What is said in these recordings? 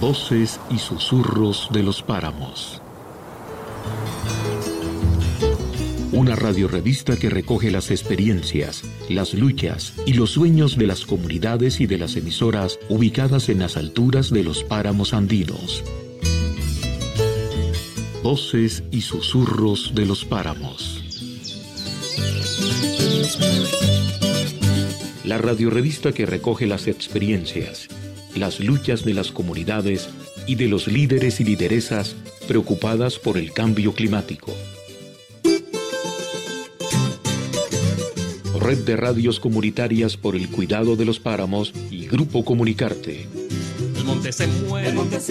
Voces y susurros de los páramos. Una radiorevista que recoge las experiencias, las luchas y los sueños de las comunidades y de las emisoras ubicadas en las alturas de los páramos andinos. Voces y susurros de los páramos. La radiorevista que recoge las experiencias, las luchas de las comunidades y de los líderes y lideresas preocupadas por el cambio climático. Red de radios comunitarias por el cuidado de los páramos y Grupo Comunicarte. El monte se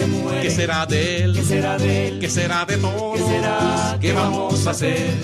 muere, ¿qué será de él? ¿Qué será de él? ¿Qué será de todos? ¿Qué, será? ¿Qué vamos a hacer?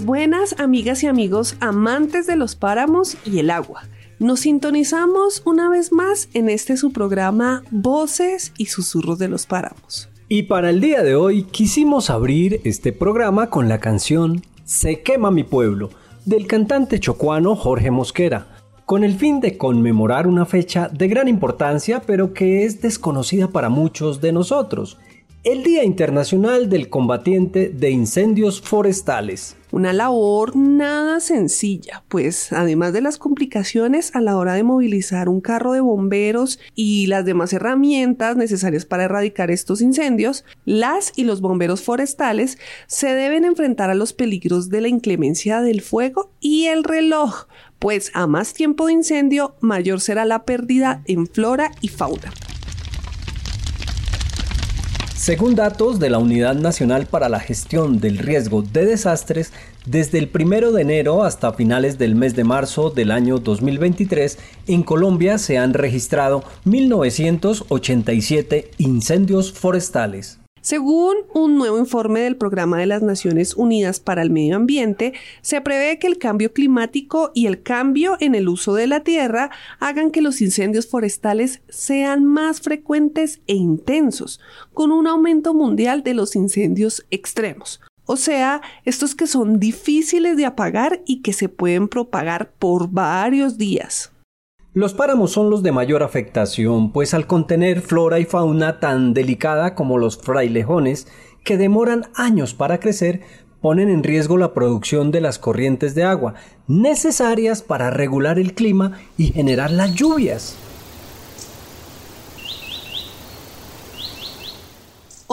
Buenas, amigas y amigos amantes de los páramos y el agua. Nos sintonizamos una vez más en este su programa Voces y Susurros de los Páramos. Y para el día de hoy quisimos abrir este programa con la canción Se quema mi pueblo del cantante chocuano Jorge Mosquera, con el fin de conmemorar una fecha de gran importancia pero que es desconocida para muchos de nosotros, el Día Internacional del Combatiente de Incendios Forestales. Una labor nada sencilla, pues además de las complicaciones a la hora de movilizar un carro de bomberos y las demás herramientas necesarias para erradicar estos incendios, las y los bomberos forestales se deben enfrentar a los peligros de la inclemencia del fuego y el reloj, pues a más tiempo de incendio, mayor será la pérdida en flora y fauna. Según datos de la Unidad Nacional para la Gestión del Riesgo de Desastres, desde el 1 de enero hasta finales del mes de marzo del año 2023, en Colombia se han registrado 1.987 incendios forestales. Según un nuevo informe del Programa de las Naciones Unidas para el Medio Ambiente, se prevé que el cambio climático y el cambio en el uso de la tierra hagan que los incendios forestales sean más frecuentes e intensos, con un aumento mundial de los incendios extremos. O sea, estos que son difíciles de apagar y que se pueden propagar por varios días. Los páramos son los de mayor afectación, pues al contener flora y fauna tan delicada como los frailejones, que demoran años para crecer, ponen en riesgo la producción de las corrientes de agua, necesarias para regular el clima y generar las lluvias.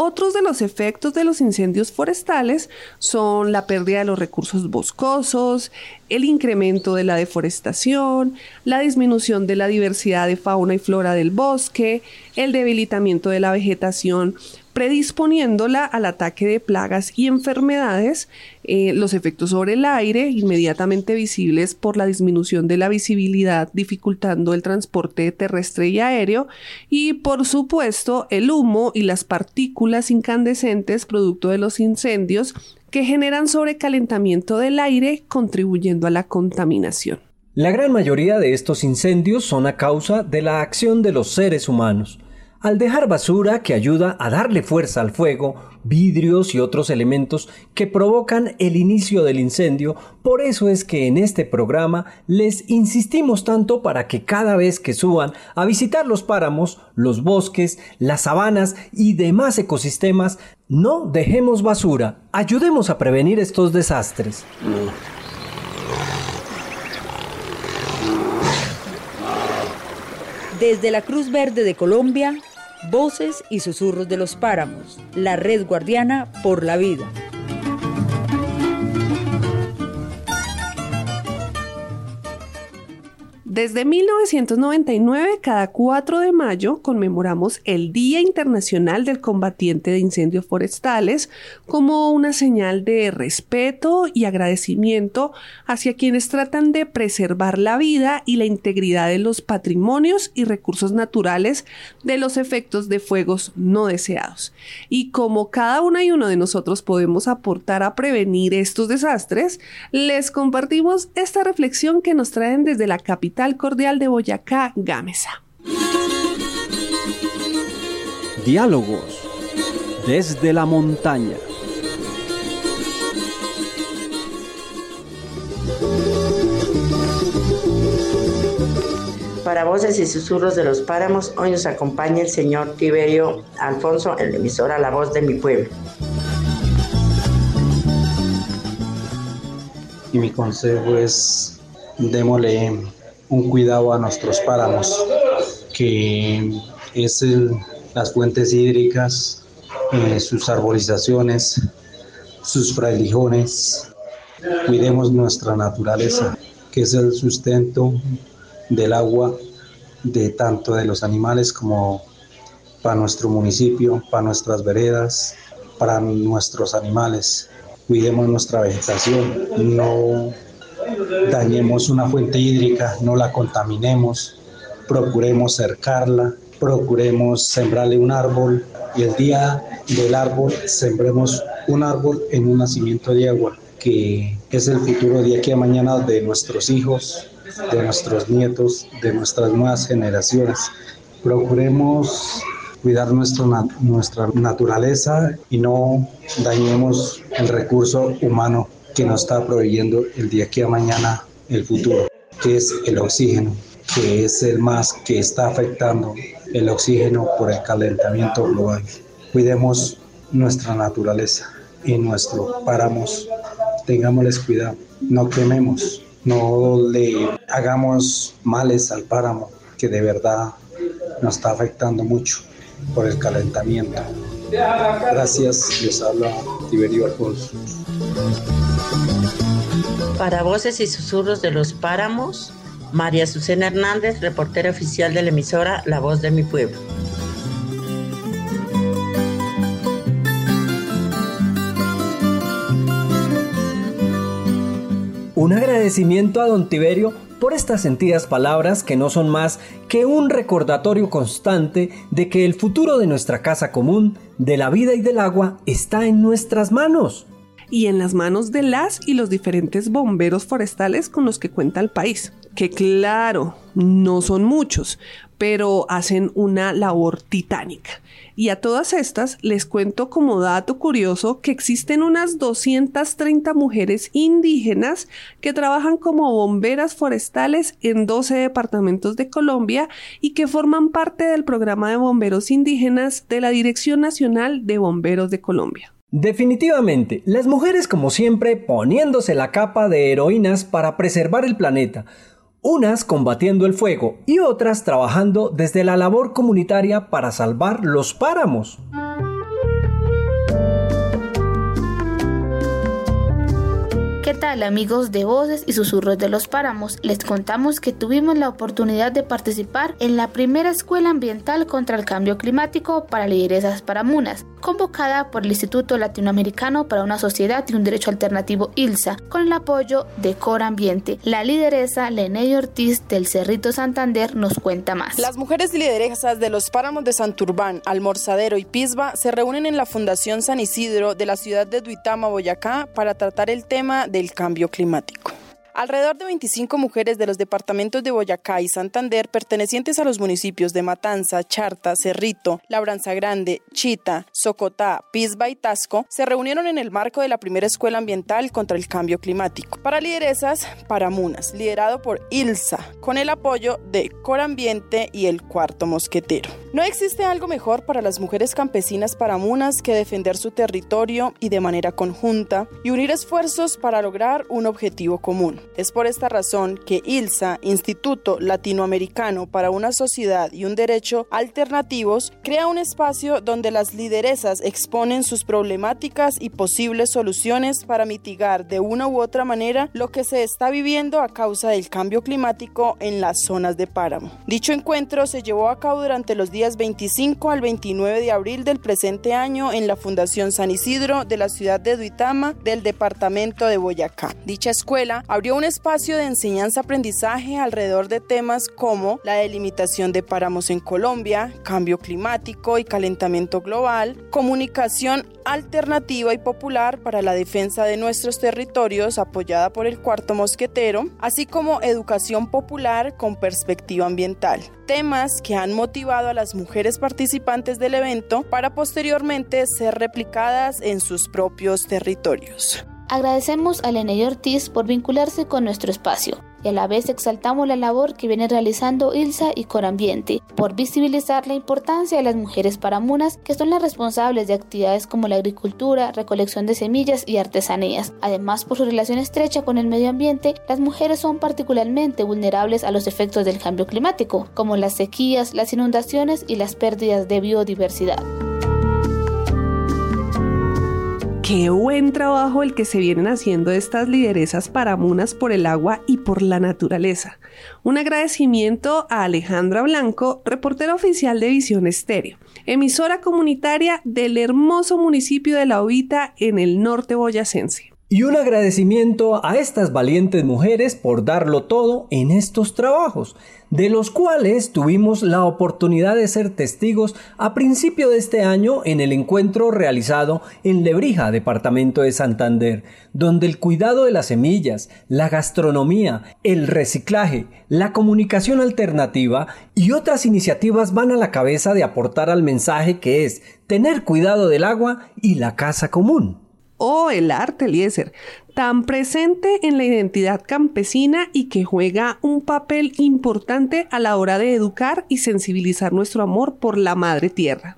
Otros de los efectos de los incendios forestales son la pérdida de los recursos boscosos, el incremento de la deforestación, la disminución de la diversidad de fauna y flora del bosque, el debilitamiento de la vegetación predisponiéndola al ataque de plagas y enfermedades, eh, los efectos sobre el aire, inmediatamente visibles por la disminución de la visibilidad, dificultando el transporte terrestre y aéreo, y por supuesto el humo y las partículas incandescentes producto de los incendios que generan sobrecalentamiento del aire, contribuyendo a la contaminación. La gran mayoría de estos incendios son a causa de la acción de los seres humanos al dejar basura que ayuda a darle fuerza al fuego, vidrios y otros elementos que provocan el inicio del incendio, por eso es que en este programa les insistimos tanto para que cada vez que suban a visitar los páramos, los bosques, las sabanas y demás ecosistemas, no dejemos basura, ayudemos a prevenir estos desastres. Desde la Cruz Verde de Colombia, Voces y Susurros de los Páramos, la red guardiana por la vida. Desde 1999, cada 4 de mayo, conmemoramos el Día Internacional del Combatiente de Incendios Forestales como una señal de respeto y agradecimiento hacia quienes tratan de preservar la vida y la integridad de los patrimonios y recursos naturales de los efectos de fuegos no deseados. Y como cada una y uno de nosotros podemos aportar a prevenir estos desastres, les compartimos esta reflexión que nos traen desde la capital cordial de Boyacá, Gámeza. Diálogos desde la montaña. Para voces y susurros de los páramos, hoy nos acompaña el señor Tiberio Alfonso en la emisora La Voz de mi Pueblo. Y mi consejo es, démosle un cuidado a nuestros páramos, que es las fuentes hídricas, eh, sus arborizaciones, sus frailejones. Cuidemos nuestra naturaleza, que es el sustento del agua de tanto de los animales como para nuestro municipio, para nuestras veredas, para nuestros animales. Cuidemos nuestra vegetación, no dañemos una fuente hídrica, no la contaminemos, procuremos cercarla, procuremos sembrarle un árbol y el día del árbol sembremos un árbol en un nacimiento de agua, que es el futuro de aquí a mañana de nuestros hijos, de nuestros nietos, de nuestras nuevas generaciones. Procuremos cuidar nuestra naturaleza y no dañemos el recurso humano que nos está proveyendo el día que a mañana el futuro, que es el oxígeno, que es el más que está afectando el oxígeno por el calentamiento global. Cuidemos nuestra naturaleza y nuestro páramos, tengámosles cuidado, no quememos, no le hagamos males al páramo, que de verdad nos está afectando mucho por el calentamiento. Gracias, les habla Tiberio Alfonso. Para Voces y Susurros de los Páramos, María Susana Hernández, reportera oficial de la emisora La Voz de mi Pueblo. Un agradecimiento a don Tiberio por estas sentidas palabras que no son más que un recordatorio constante de que el futuro de nuestra casa común, de la vida y del agua, está en nuestras manos y en las manos de las y los diferentes bomberos forestales con los que cuenta el país. Que claro, no son muchos, pero hacen una labor titánica. Y a todas estas les cuento como dato curioso que existen unas 230 mujeres indígenas que trabajan como bomberas forestales en 12 departamentos de Colombia y que forman parte del programa de bomberos indígenas de la Dirección Nacional de Bomberos de Colombia. Definitivamente, las mujeres como siempre poniéndose la capa de heroínas para preservar el planeta, unas combatiendo el fuego y otras trabajando desde la labor comunitaria para salvar los páramos. ¿Qué tal amigos de Voces y Susurros de los Páramos? Les contamos que tuvimos la oportunidad de participar en la primera escuela ambiental contra el cambio climático para lideresas paramunas, convocada por el Instituto Latinoamericano para una Sociedad y un Derecho Alternativo ILSA, con el apoyo de Cora Ambiente. La lideresa Leney Ortiz del Cerrito Santander nos cuenta más. Las mujeres lideresas de los páramos de Santurbán, Almorzadero y Pisba se reúnen en la Fundación San Isidro de la ciudad de Duitama, Boyacá, para tratar el tema de el cambio climático. Alrededor de 25 mujeres de los departamentos de Boyacá y Santander, pertenecientes a los municipios de Matanza, Charta, Cerrito, Labranza Grande, Chita, Socotá, Pisba y Tasco, se reunieron en el marco de la primera escuela ambiental contra el cambio climático. Para lideresas, Paramunas, liderado por ILSA, con el apoyo de Corambiente y el Cuarto Mosquetero. No existe algo mejor para las mujeres campesinas paramunas que defender su territorio y de manera conjunta y unir esfuerzos para lograr un objetivo común. Es por esta razón que ILSA, Instituto Latinoamericano para una Sociedad y un Derecho Alternativos, crea un espacio donde las lideresas exponen sus problemáticas y posibles soluciones para mitigar de una u otra manera lo que se está viviendo a causa del cambio climático en las zonas de páramo. Dicho encuentro se llevó a cabo durante los días 25 al 29 de abril del presente año en la Fundación San Isidro de la ciudad de Duitama del departamento de Boyacá. Dicha escuela abrió un espacio de enseñanza-aprendizaje alrededor de temas como la delimitación de páramos en Colombia, cambio climático y calentamiento global, comunicación alternativa y popular para la defensa de nuestros territorios apoyada por el cuarto mosquetero, así como educación popular con perspectiva ambiental. Temas que han motivado a las mujeres participantes del evento para posteriormente ser replicadas en sus propios territorios. Agradecemos a Leney Ortiz por vincularse con nuestro espacio y a la vez exaltamos la labor que viene realizando ILSA y Corambiente por visibilizar la importancia de las mujeres paramunas que son las responsables de actividades como la agricultura, recolección de semillas y artesanías. Además, por su relación estrecha con el medio ambiente, las mujeres son particularmente vulnerables a los efectos del cambio climático, como las sequías, las inundaciones y las pérdidas de biodiversidad. Qué buen trabajo el que se vienen haciendo estas lideresas paramunas por el agua y por la naturaleza. Un agradecimiento a Alejandra Blanco, reportera oficial de Visión Estéreo, emisora comunitaria del hermoso municipio de La Ovita en el norte boyacense. Y un agradecimiento a estas valientes mujeres por darlo todo en estos trabajos, de los cuales tuvimos la oportunidad de ser testigos a principio de este año en el encuentro realizado en Lebrija, departamento de Santander, donde el cuidado de las semillas, la gastronomía, el reciclaje, la comunicación alternativa y otras iniciativas van a la cabeza de aportar al mensaje que es tener cuidado del agua y la casa común o el arte, Eliezer, tan presente en la identidad campesina y que juega un papel importante a la hora de educar y sensibilizar nuestro amor por la madre tierra.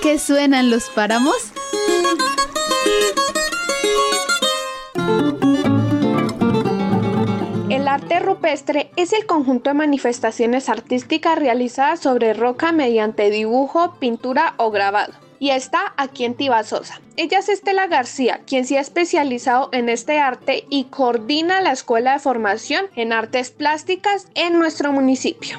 ¿Qué suenan los páramos? El arte rupestre es el conjunto de manifestaciones artísticas realizadas sobre roca mediante dibujo, pintura o grabado y está aquí en Tibasosa. Ella es Estela García, quien se ha especializado en este arte y coordina la Escuela de Formación en Artes Plásticas en nuestro municipio.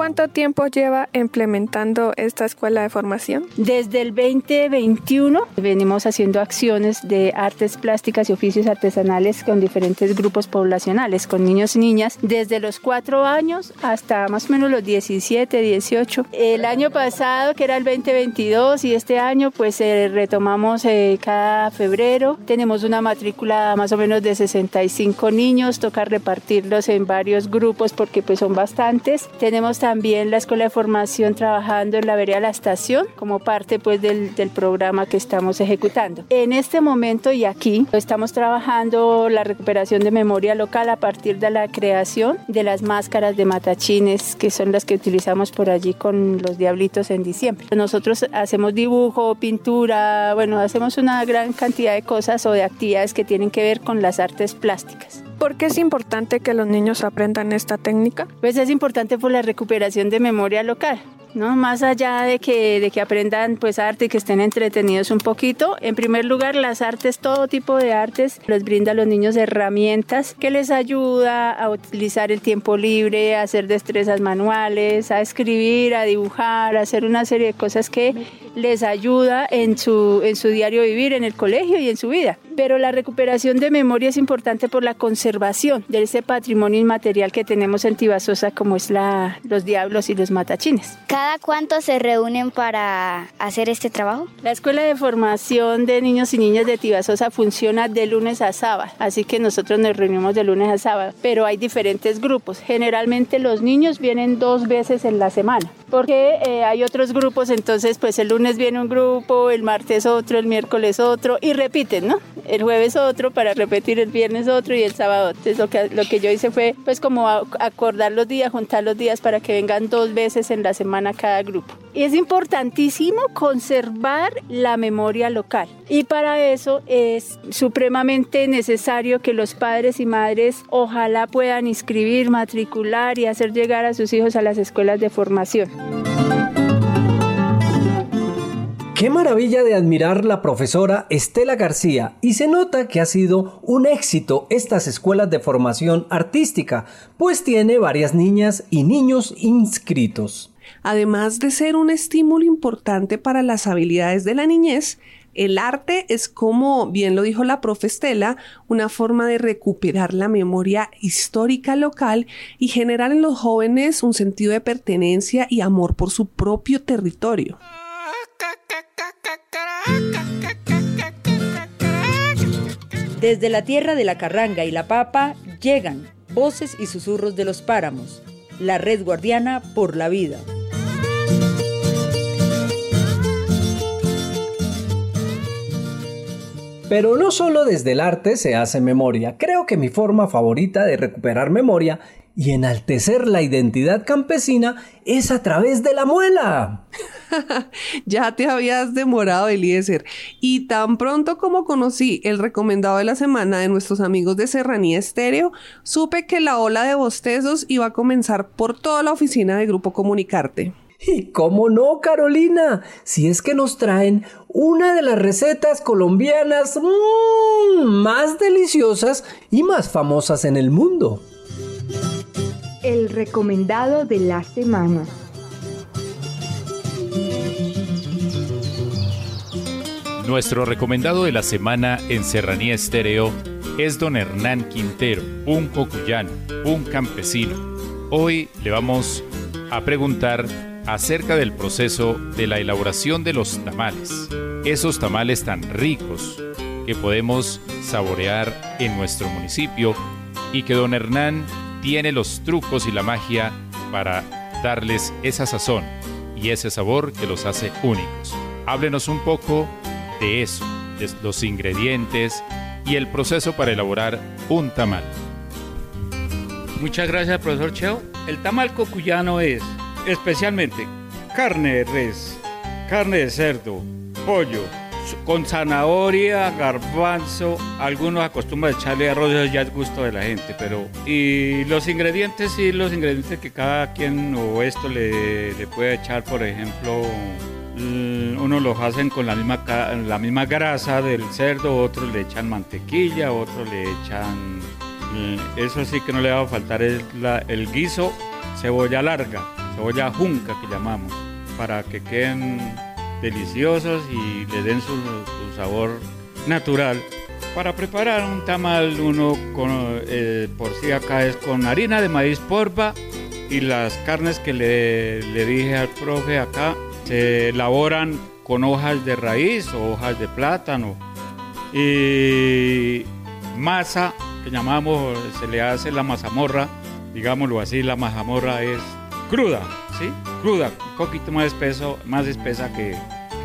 ¿Cuánto tiempo lleva implementando esta escuela de formación? Desde el 2021 venimos haciendo acciones de artes plásticas y oficios artesanales con diferentes grupos poblacionales, con niños y niñas, desde los 4 años hasta más o menos los 17, 18. El año pasado, que era el 2022, y este año pues eh, retomamos eh, cada febrero. Tenemos una matrícula más o menos de 65 niños, toca repartirlos en varios grupos porque pues son bastantes. Tenemos también la Escuela de Formación trabajando en la vereda la estación como parte pues del, del programa que estamos ejecutando. En este momento y aquí estamos trabajando la recuperación de memoria local a partir de la creación de las máscaras de matachines que son las que utilizamos por allí con los diablitos en diciembre. Nosotros hacemos dibujo, pintura, bueno, hacemos una gran cantidad de cosas o de actividades que tienen que ver con las artes plásticas. ¿Por qué es importante que los niños aprendan esta técnica? Pues es importante por la recuperación de memoria local. ¿No? Más allá de que, de que aprendan pues arte y que estén entretenidos un poquito, en primer lugar las artes, todo tipo de artes, les brinda a los niños herramientas que les ayuda a utilizar el tiempo libre, a hacer destrezas manuales, a escribir, a dibujar, a hacer una serie de cosas que les ayuda en su, en su diario vivir, en el colegio y en su vida. Pero la recuperación de memoria es importante por la conservación de ese patrimonio inmaterial que tenemos en Tibasosa como es la, los diablos y los matachines. ¿Cada cuánto se reúnen para hacer este trabajo? La Escuela de Formación de Niños y Niñas de Tibasosa funciona de lunes a sábado, así que nosotros nos reunimos de lunes a sábado, pero hay diferentes grupos. Generalmente los niños vienen dos veces en la semana, porque eh, hay otros grupos, entonces pues el lunes viene un grupo, el martes otro, el miércoles otro y repiten, ¿no? El jueves otro para repetir el viernes otro y el sábado. Entonces lo que, lo que yo hice fue pues como acordar los días, juntar los días para que vengan dos veces en la semana cada grupo. Es importantísimo conservar la memoria local y para eso es supremamente necesario que los padres y madres ojalá puedan inscribir, matricular y hacer llegar a sus hijos a las escuelas de formación. Qué maravilla de admirar la profesora Estela García y se nota que ha sido un éxito estas escuelas de formación artística, pues tiene varias niñas y niños inscritos. Además de ser un estímulo importante para las habilidades de la niñez, el arte es como, bien lo dijo la profe Estela, una forma de recuperar la memoria histórica local y generar en los jóvenes un sentido de pertenencia y amor por su propio territorio. Desde la tierra de la carranga y la papa llegan voces y susurros de los páramos, la red guardiana por la vida. Pero no solo desde el arte se hace memoria, creo que mi forma favorita de recuperar memoria y enaltecer la identidad campesina es a través de la muela. ya te habías demorado, Eliezer. Y tan pronto como conocí el recomendado de la semana de nuestros amigos de Serranía Estéreo, supe que la ola de bostezos iba a comenzar por toda la oficina de Grupo Comunicarte. Y cómo no, Carolina, si es que nos traen una de las recetas colombianas mmm, más deliciosas y más famosas en el mundo. El recomendado de la semana. Nuestro recomendado de la semana en Serranía Estéreo es don Hernán Quintero, un cocuyano, un campesino. Hoy le vamos a preguntar acerca del proceso de la elaboración de los tamales. Esos tamales tan ricos que podemos saborear en nuestro municipio y que don Hernán tiene los trucos y la magia para darles esa sazón y ese sabor que los hace únicos. Háblenos un poco de eso, de los ingredientes y el proceso para elaborar un tamal. Muchas gracias, profesor Cheo. El tamal cocuyano es especialmente carne de res, carne de cerdo, pollo, con zanahoria, garbanzo, algunos acostumbran echarle arroz, ya es gusto de la gente, pero... Y los ingredientes, sí, los ingredientes que cada quien o esto le, le puede echar, por ejemplo, uno los hacen con la misma, la misma grasa del cerdo, otros le echan mantequilla, otros le echan... Eso sí que no le va a faltar el, el guiso, cebolla larga, cebolla junca que llamamos, para que queden deliciosos y le den su, sabor natural. Para preparar un tamal uno con, eh, por si acá es con harina de maíz porba y las carnes que le, le dije al profe acá se elaboran con hojas de raíz o hojas de plátano y masa que llamamos, se le hace la mazamorra, digámoslo así, la mazamorra es cruda, ¿sí? Cruda, un poquito más espeso, más espesa que,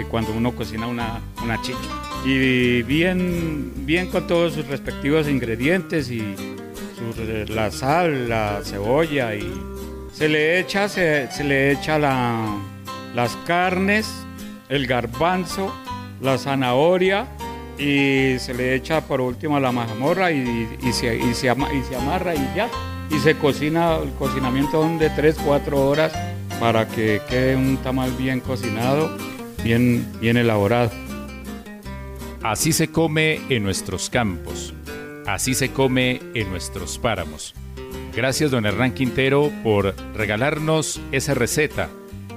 cuando uno cocina una, una chicha. Y bien, bien con todos sus respectivos ingredientes y la sal, la cebolla y se le echa, se, le echa las carnes, el garbanzo, la zanahoria y se le echa por último la mazamorra y, se, y, se, y se amarra y ya y se cocina, el cocinamiento de 3, 4 horas para que quede un tamal bien cocinado, bien, bien elaborado. Así se come en nuestros campos, así se come en nuestros páramos. Gracias don Hernán Quintero por regalarnos esa receta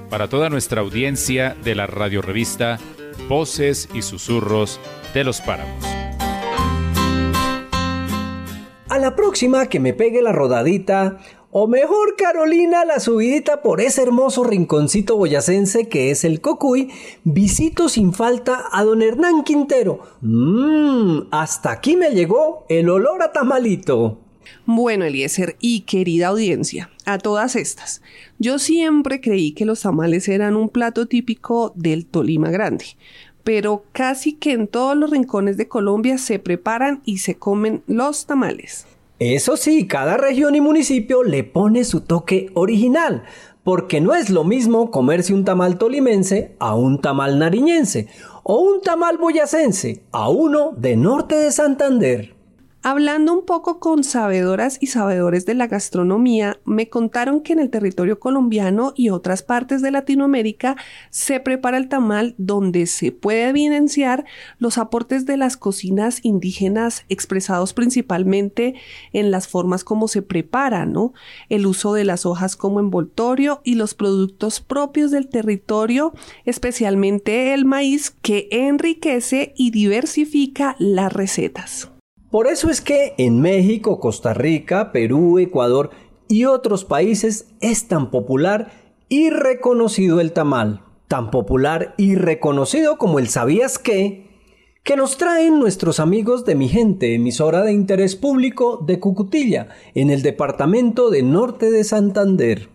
para toda nuestra audiencia de la radiorevista Voces y Susurros de los Páramos la próxima que me pegue la rodadita, o mejor Carolina, la subidita por ese hermoso rinconcito boyacense que es el Cocuy, visito sin falta a don Hernán Quintero. Mmm, hasta aquí me llegó el olor a tamalito. Bueno, Eliezer y querida audiencia, a todas estas, yo siempre creí que los tamales eran un plato típico del Tolima Grande, pero casi que en todos los rincones de Colombia se preparan y se comen los tamales. Eso sí, cada región y municipio le pone su toque original, porque no es lo mismo comerse un tamal tolimense a un tamal nariñense o un tamal boyacense a uno de norte de Santander. Hablando un poco con sabedoras y sabedores de la gastronomía, me contaron que en el territorio colombiano y otras partes de Latinoamérica se prepara el tamal donde se puede evidenciar los aportes de las cocinas indígenas expresados principalmente en las formas como se prepara, ¿no? El uso de las hojas como envoltorio y los productos propios del territorio, especialmente el maíz que enriquece y diversifica las recetas. Por eso es que en México, Costa Rica, Perú, Ecuador y otros países es tan popular y reconocido el tamal, tan popular y reconocido como el sabías qué, que nos traen nuestros amigos de mi gente, emisora de interés público de Cucutilla, en el departamento de Norte de Santander.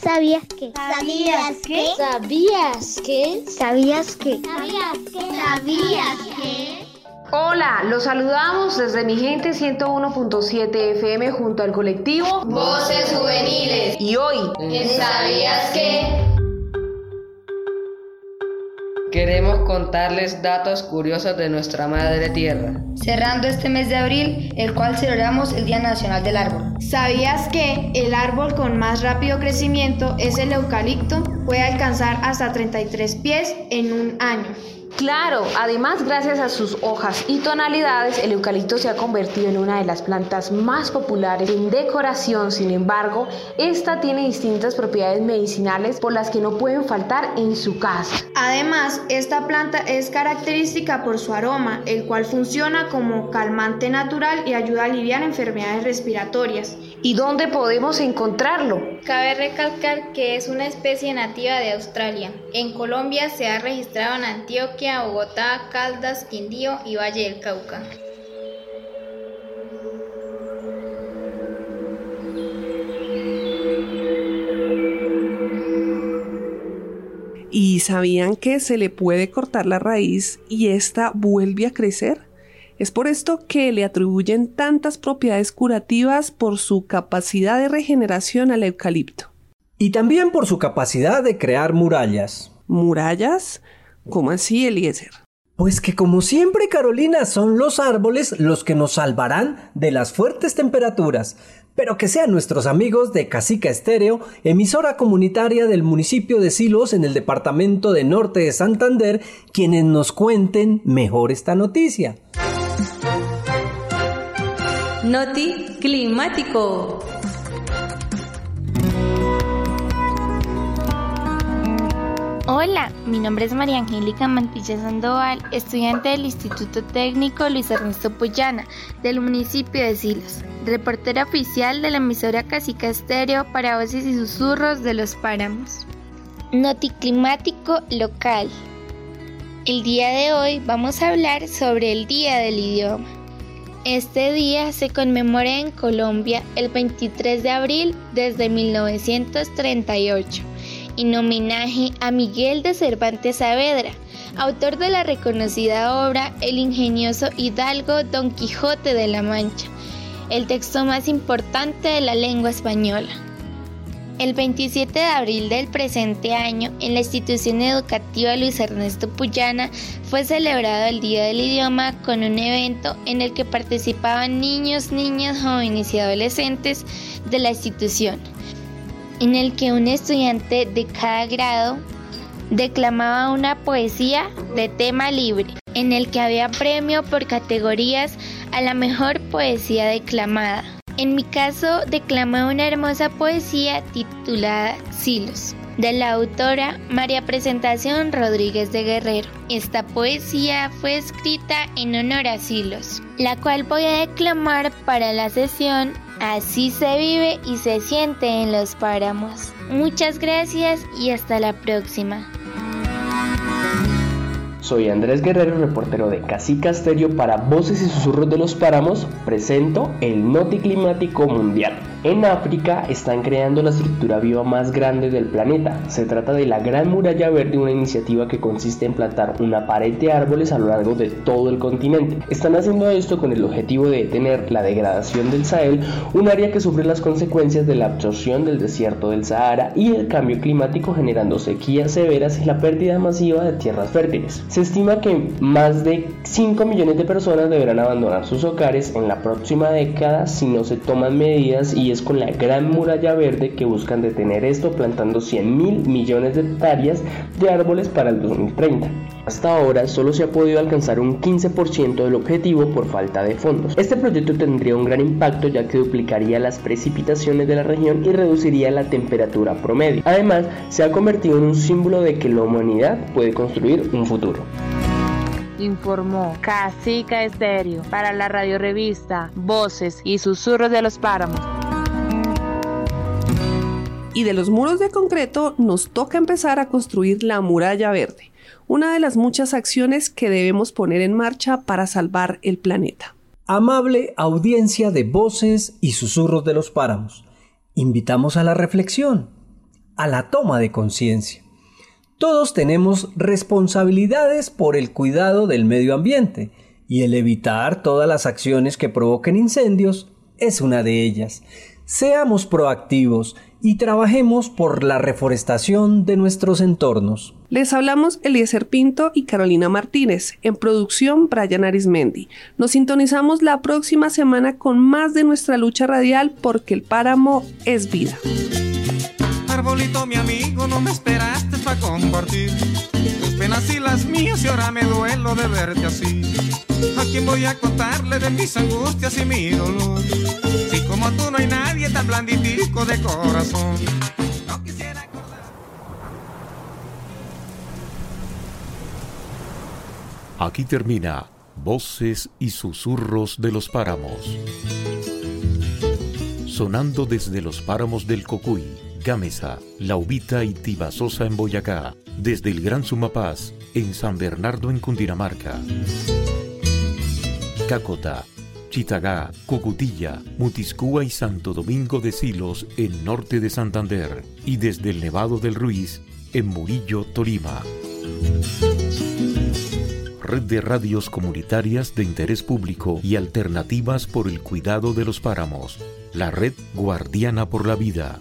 ¿Sabías qué? ¿Sabías qué? ¿Sabías qué? ¿Sabías qué? ¿Sabías qué? ¿Sabías qué? Hola, los saludamos desde mi gente 101.7 FM junto al colectivo Voces Juveniles. Y hoy, ¿sabías qué? Queremos contarles datos curiosos de nuestra madre tierra. Cerrando este mes de abril, el cual celebramos el Día Nacional del Árbol. ¿Sabías que el árbol con más rápido crecimiento es el eucalipto? Puede alcanzar hasta 33 pies en un año. Claro, además gracias a sus hojas y tonalidades, el eucalipto se ha convertido en una de las plantas más populares en decoración. Sin embargo, esta tiene distintas propiedades medicinales por las que no pueden faltar en su casa. Además, esta planta es característica por su aroma, el cual funciona como calmante natural y ayuda a aliviar enfermedades respiratorias. ¿Y dónde podemos encontrarlo? Cabe recalcar que es una especie nativa de Australia. En Colombia se ha registrado en Antioquia Bogotá, Caldas, Quindío y Valle del Cauca. ¿Y sabían que se le puede cortar la raíz y ésta vuelve a crecer? Es por esto que le atribuyen tantas propiedades curativas por su capacidad de regeneración al eucalipto. Y también por su capacidad de crear murallas. ¿Murallas? ¿Cómo así, Eliezer? Pues que como siempre, Carolina, son los árboles los que nos salvarán de las fuertes temperaturas. Pero que sean nuestros amigos de Casica Estéreo, emisora comunitaria del municipio de Silos en el departamento de Norte de Santander, quienes nos cuenten mejor esta noticia. Noti Climático. Hola, mi nombre es María Angélica Mantilla Sandoval, estudiante del Instituto Técnico Luis Ernesto Pollana del municipio de Silos, reportera oficial de la emisora Casica Estéreo para voces y susurros de los páramos. Noticlimático local. El día de hoy vamos a hablar sobre el Día del Idioma. Este día se conmemora en Colombia el 23 de abril desde 1938 en homenaje a Miguel de Cervantes Saavedra, autor de la reconocida obra El ingenioso hidalgo Don Quijote de la Mancha, el texto más importante de la lengua española. El 27 de abril del presente año, en la institución educativa Luis Ernesto Puyana, fue celebrado el Día del Idioma con un evento en el que participaban niños, niñas, jóvenes y adolescentes de la institución en el que un estudiante de cada grado declamaba una poesía de tema libre, en el que había premio por categorías a la mejor poesía declamada. En mi caso, declamé una hermosa poesía titulada Silos, de la autora María Presentación Rodríguez de Guerrero. Esta poesía fue escrita en honor a Silos, la cual voy a declamar para la sesión Así se vive y se siente en los páramos. Muchas gracias y hasta la próxima. Soy Andrés Guerrero, reportero de Casica Stereo para Voces y Susurros de los Páramos. Presento el Noti Climático Mundial. En África están creando la estructura viva más grande del planeta. Se trata de la Gran Muralla Verde, una iniciativa que consiste en plantar una pared de árboles a lo largo de todo el continente. Están haciendo esto con el objetivo de detener la degradación del Sahel, un área que sufre las consecuencias de la absorción del desierto del Sahara y el cambio climático generando sequías severas y la pérdida masiva de tierras fértiles. Se estima que más de 5 millones de personas deberán abandonar sus hogares en la próxima década si no se toman medidas y con la Gran Muralla Verde que buscan detener esto plantando 100 mil millones de hectáreas de árboles para el 2030. Hasta ahora solo se ha podido alcanzar un 15% del objetivo por falta de fondos. Este proyecto tendría un gran impacto ya que duplicaría las precipitaciones de la región y reduciría la temperatura promedio. Además, se ha convertido en un símbolo de que la humanidad puede construir un futuro informó Casica Estéreo para la radiorevista Voces y Susurros de los Páramos. Y de los muros de concreto nos toca empezar a construir la muralla verde una de las muchas acciones que debemos poner en marcha para salvar el planeta. Amable audiencia de voces y susurros de los páramos, invitamos a la reflexión, a la toma de conciencia. Todos tenemos responsabilidades por el cuidado del medio ambiente y el evitar todas las acciones que provoquen incendios es una de ellas. Seamos proactivos y trabajemos por la reforestación de nuestros entornos. Les hablamos Eliezer Pinto y Carolina Martínez. En producción, Brian Arismendi. Nos sintonizamos la próxima semana con más de nuestra lucha radial porque el páramo es vida. Arbolito, mi amigo, no me esperaste para compartir tus penas y las mías y ahora me duelo de verte así. ¿A quién voy a contarle de mis angustias y mi dolor? Si como tú no hay nadie tan blanditico de corazón. No quisiera acordar... Aquí termina Voces y Susurros de los Páramos. Sonando desde los páramos del Cocuy, Gámeza, La Ubita y Tibasosa en Boyacá, desde el Gran Sumapaz en San Bernardo en Cundinamarca. Cacota, Chitagá, Cocutilla, Mutiscúa y Santo Domingo de Silos en norte de Santander y desde el Nevado del Ruiz en Murillo, Tolima. Red de radios comunitarias de interés público y alternativas por el cuidado de los páramos. La red Guardiana por la Vida.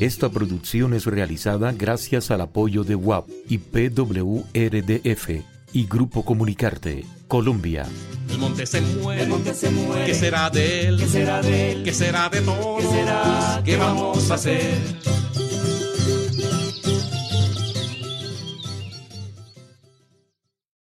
Esta producción es realizada gracias al apoyo de WAP y PWRDF y Grupo Comunicarte, Colombia. El monte se muere, el monte se muere. ¿Qué será de él? ¿Qué será de él? ¿Qué será de todos? ¿Qué será? ¿Qué vamos a hacer?